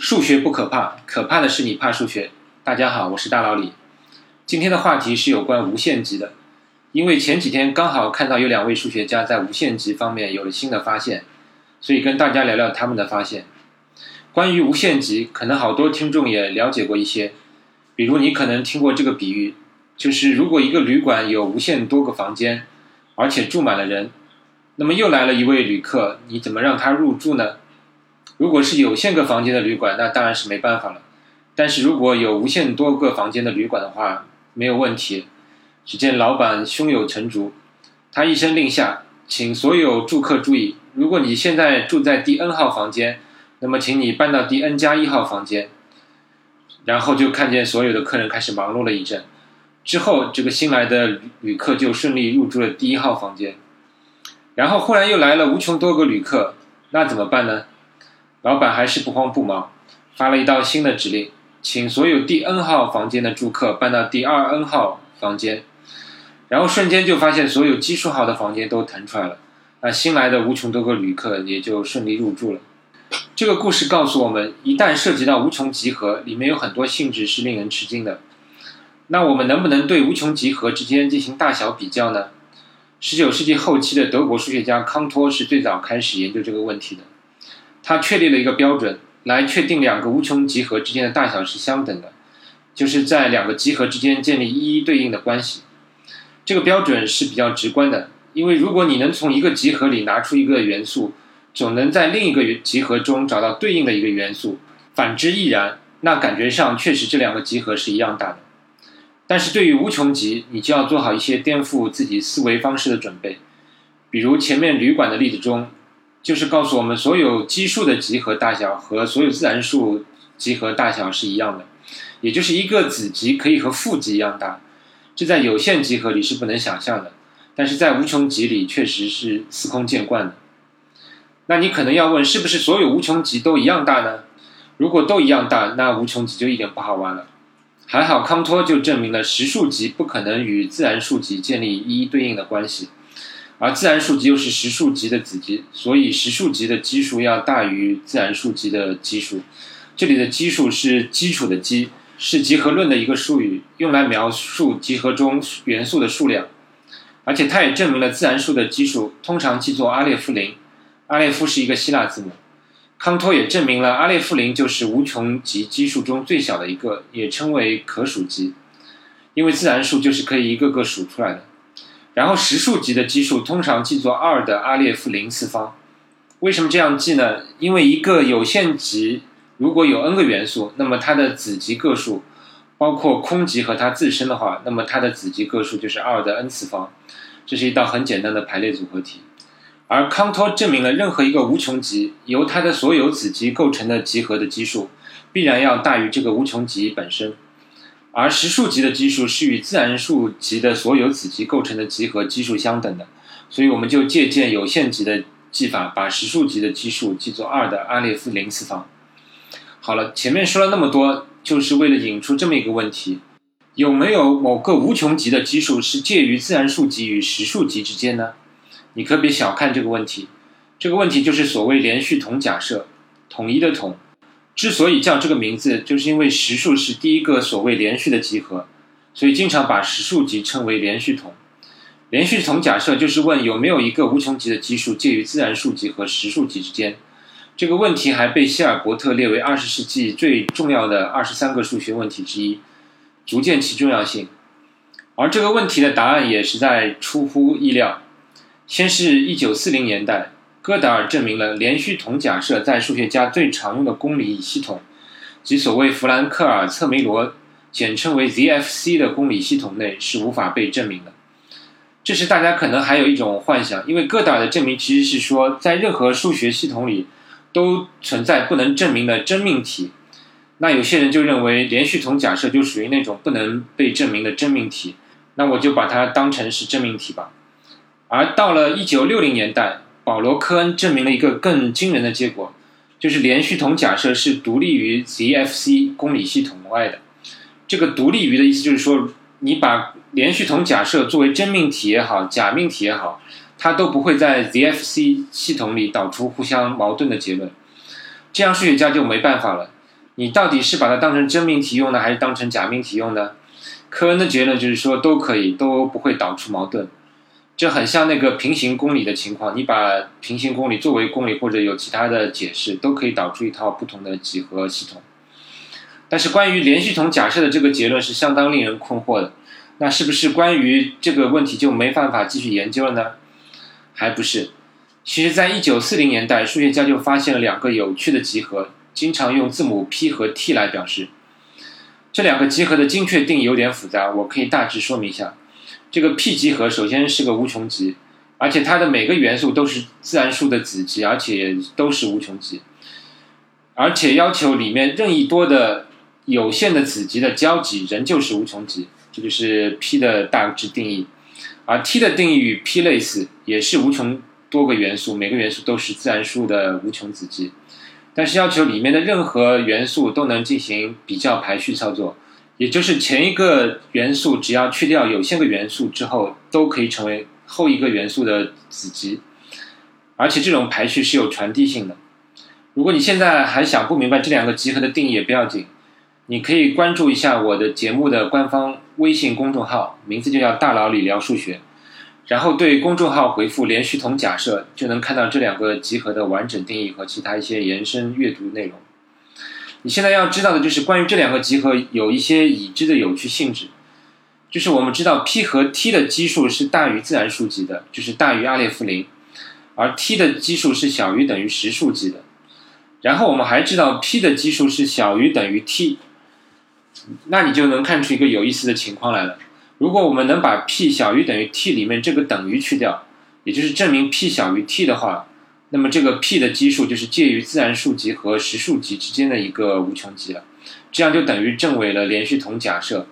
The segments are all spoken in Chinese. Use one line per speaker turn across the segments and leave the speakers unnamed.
数学不可怕，可怕的是你怕数学。大家好，我是大老李。今天的话题是有关无限极的，因为前几天刚好看到有两位数学家在无限极方面有了新的发现，所以跟大家聊聊他们的发现。关于无限极，可能好多听众也了解过一些，比如你可能听过这个比喻，就是如果一个旅馆有无限多个房间，而且住满了人，那么又来了一位旅客，你怎么让他入住呢？如果是有限个房间的旅馆，那当然是没办法了。但是如果有无限多个房间的旅馆的话，没有问题。只见老板胸有成竹，他一声令下，请所有住客注意：如果你现在住在第 N 号房间，那么请你搬到第 N 加一号房间。然后就看见所有的客人开始忙碌了一阵。之后，这个新来的旅客就顺利入住了第一号房间。然后忽然又来了无穷多个旅客，那怎么办呢？老板还是不慌不忙，发了一道新的指令，请所有第 N 号房间的住客搬到第二 N 号房间。然后瞬间就发现所有奇数号的房间都腾出来了，那新来的无穷多个旅客也就顺利入住了。这个故事告诉我们，一旦涉及到无穷集合，里面有很多性质是令人吃惊的。那我们能不能对无穷集合之间进行大小比较呢？十九世纪后期的德国数学家康托是最早开始研究这个问题的。他确立了一个标准，来确定两个无穷集合之间的大小是相等的，就是在两个集合之间建立一一对应的关系。这个标准是比较直观的，因为如果你能从一个集合里拿出一个元素，总能在另一个集合中找到对应的一个元素，反之亦然。那感觉上确实这两个集合是一样大的。但是对于无穷集，你就要做好一些颠覆自己思维方式的准备，比如前面旅馆的例子中。就是告诉我们，所有奇数的集合大小和所有自然数集合大小是一样的，也就是一个子集可以和父集一样大，这在有限集合里是不能想象的，但是在无穷集里确实是司空见惯的。那你可能要问，是不是所有无穷集都一样大呢？如果都一样大，那无穷集就一点不好玩了。还好康托就证明了实数集不可能与自然数集建立一一对应的关系。而自然数集又是实数集的子集，所以实数集的基数要大于自然数集的基数。这里的基数是基础的基，是集合论的一个术语，用来描述集合中元素的数量。而且它也证明了自然数的基数通常记作阿列夫零，阿列夫是一个希腊字母。康托也证明了阿列夫零就是无穷集基数中最小的一个，也称为可数集，因为自然数就是可以一个个数出来的。然后实数集的基数通常记作二的阿列夫零次方。为什么这样记呢？因为一个有限集如果有 n 个元素，那么它的子集个数，包括空集和它自身的话，那么它的子集个数就是二的 n 次方。这是一道很简单的排列组合题。而康托证明了任何一个无穷集由它的所有子集构成的集合的基数，必然要大于这个无穷集本身。而实数集的基数是与自然数集的所有子集构成的集合基数相等的，所以我们就借鉴有限集的记法，把实数集的基数记作二的阿列夫零次方。好了，前面说了那么多，就是为了引出这么一个问题：有没有某个无穷集的基数是介于自然数集与实数集之间呢？你可别小看这个问题，这个问题就是所谓连续统假设，统一的统。之所以叫这个名字，就是因为实数是第一个所谓连续的集合，所以经常把实数集称为连续统。连续统假设就是问有没有一个无穷集的基数介于自然数集和实数集之间。这个问题还被希尔伯特列为二十世纪最重要的二十三个数学问题之一，足见其重要性。而这个问题的答案也实在出乎意料。先是一九四零年代。戈达尔证明了连续统假设在数学家最常用的公理系统，即所谓弗兰克尔策梅罗（简称为 ZFC） 的公理系统内是无法被证明的。这时大家可能还有一种幻想，因为戈达尔的证明其实是说，在任何数学系统里都存在不能证明的真命题。那有些人就认为连续统假设就属于那种不能被证明的真命题，那我就把它当成是真命题吧。而到了一九六零年代。保罗·科恩证明了一个更惊人的结果，就是连续统假设是独立于 ZFC 公理系统外的。这个独立于的意思就是说，你把连续统假设作为真命题也好，假命题也好，它都不会在 ZFC 系统里导出互相矛盾的结论。这样数学家就没办法了，你到底是把它当成真命题用呢，还是当成假命题用呢？科恩的结论就是说都可以，都不会导出矛盾。这很像那个平行公理的情况，你把平行公理作为公理或者有其他的解释，都可以导出一套不同的几何系统。但是关于连续统假设的这个结论是相当令人困惑的。那是不是关于这个问题就没办法继续研究了呢？还不是。其实，在一九四零年代，数学家就发现了两个有趣的集合，经常用字母 p 和 t 来表示。这两个集合的精确定义有点复杂，我可以大致说明一下。这个 P 集合首先是个无穷集，而且它的每个元素都是自然数的子集，而且都是无穷集，而且要求里面任意多的有限的子集的交集仍旧是无穷集，这就是 P 的大致定义。而 T 的定义与 P 类似，也是无穷多个元素，每个元素都是自然数的无穷子集，但是要求里面的任何元素都能进行比较排序操作。也就是前一个元素只要去掉有限个元素之后，都可以成为后一个元素的子集，而且这种排序是有传递性的。如果你现在还想不明白这两个集合的定义也不要紧，你可以关注一下我的节目的官方微信公众号，名字就叫“大佬理聊数学”，然后对公众号回复“连续统假设”，就能看到这两个集合的完整定义和其他一些延伸阅读内容。你现在要知道的就是关于这两个集合有一些已知的有趣性质，就是我们知道 p 和 t 的基数是大于自然数级的，就是大于阿列夫零，而 t 的基数是小于等于实数级的。然后我们还知道 p 的基数是小于等于 t，那你就能看出一个有意思的情况来了。如果我们能把 p 小于等于 t 里面这个等于去掉，也就是证明 p 小于 t 的话。那么这个 P 的基数就是介于自然数集和实数集之间的一个无穷集了，这样就等于证伪了连续统假设。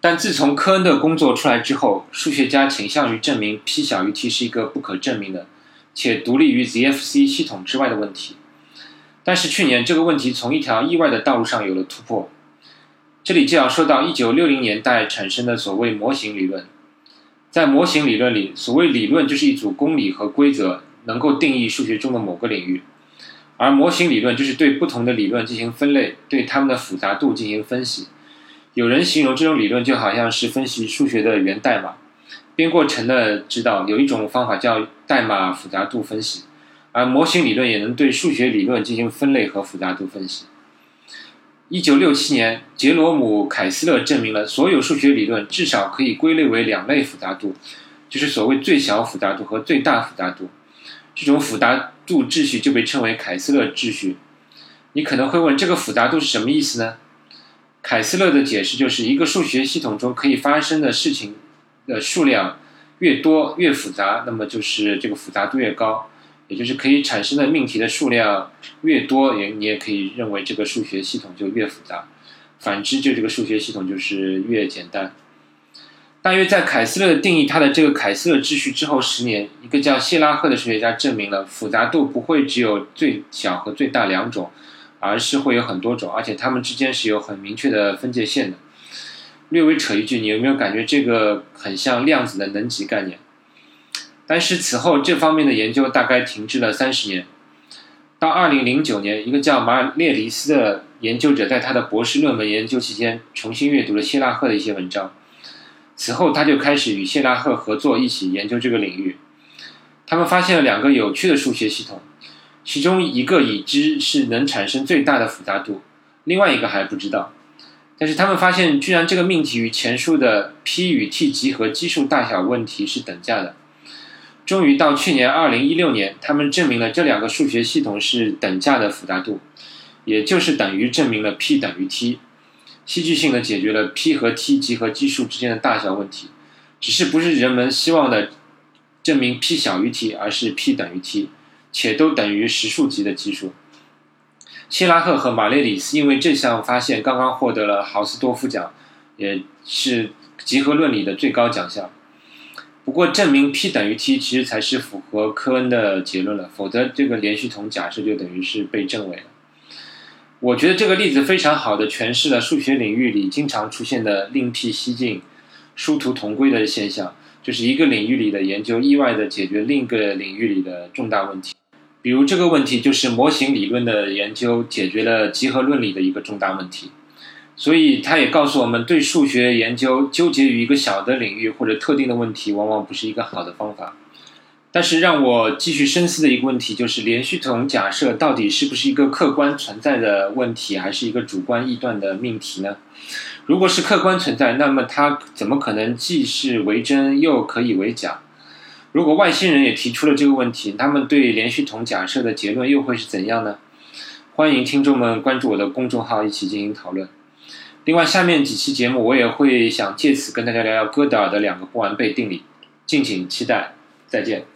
但自从科恩的工作出来之后，数学家倾向于证明 P 小于 T 是一个不可证明的，且独立于 ZFC 系统之外的问题。但是去年这个问题从一条意外的道路上有了突破。这里就要说到1960年代产生的所谓模型理论。在模型理论里，所谓理论就是一组公理和规则。能够定义数学中的某个领域，而模型理论就是对不同的理论进行分类，对它们的复杂度进行分析。有人形容这种理论就好像是分析数学的源代码。编过程的知道，有一种方法叫代码复杂度分析，而模型理论也能对数学理论进行分类和复杂度分析。一九六七年，杰罗姆·凯斯勒证明了所有数学理论至少可以归类为两类复杂度，就是所谓最小复杂度和最大复杂度。这种复杂度秩序就被称为凯斯勒秩序。你可能会问，这个复杂度是什么意思呢？凯斯勒的解释就是一个数学系统中可以发生的事情的数量越多越复杂，那么就是这个复杂度越高，也就是可以产生的命题的数量越多，也你也可以认为这个数学系统就越复杂。反之，就这个数学系统就是越简单。大约在凯斯勒定义他的这个凯斯勒秩序之后十年，一个叫谢拉赫的数学家证明了复杂度不会只有最小和最大两种，而是会有很多种，而且它们之间是有很明确的分界线的。略微扯一句，你有没有感觉这个很像量子的能级概念？但是此后这方面的研究大概停滞了三十年。到二零零九年，一个叫马尔列里斯的研究者在他的博士论文研究期间重新阅读了谢拉赫的一些文章。此后，他就开始与谢拉赫合作，一起研究这个领域。他们发现了两个有趣的数学系统，其中一个已知是能产生最大的复杂度，另外一个还不知道。但是他们发现，居然这个命题与前述的 p 与 t 集合基数大小问题是等价的。终于到去年二零一六年，他们证明了这两个数学系统是等价的复杂度，也就是等于证明了 p 等于 t。戏剧性的解决了 p 和 t 集合基数之间的大小问题，只是不是人们希望的证明 p 小于 t，而是 p 等于 t，且都等于实数级的基数。希拉赫和马列里斯因为这项发现刚刚获得了豪斯多夫奖，也是集合论里的最高奖项。不过，证明 p 等于 t 其实才是符合科恩的结论了，否则这个连续统假设就等于是被证伪了。我觉得这个例子非常好的诠释了数学领域里经常出现的另辟蹊径、殊途同归的现象，就是一个领域里的研究意外的解决另一个领域里的重大问题。比如这个问题就是模型理论的研究解决了集合论里的一个重大问题。所以，它也告诉我们，对数学研究纠结于一个小的领域或者特定的问题，往往不是一个好的方法。但是，让我继续深思的一个问题就是：连续统假设到底是不是一个客观存在的问题，还是一个主观臆断的命题呢？如果是客观存在，那么它怎么可能既是为真又可以为假？如果外星人也提出了这个问题，他们对连续统假设的结论又会是怎样呢？欢迎听众们关注我的公众号，一起进行讨论。另外，下面几期节目我也会想借此跟大家聊聊哥德尔的两个不完备定理，敬请期待。再见。